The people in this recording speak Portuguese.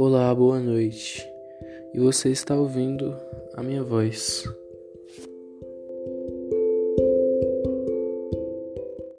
Olá, boa noite. E você está ouvindo a minha voz.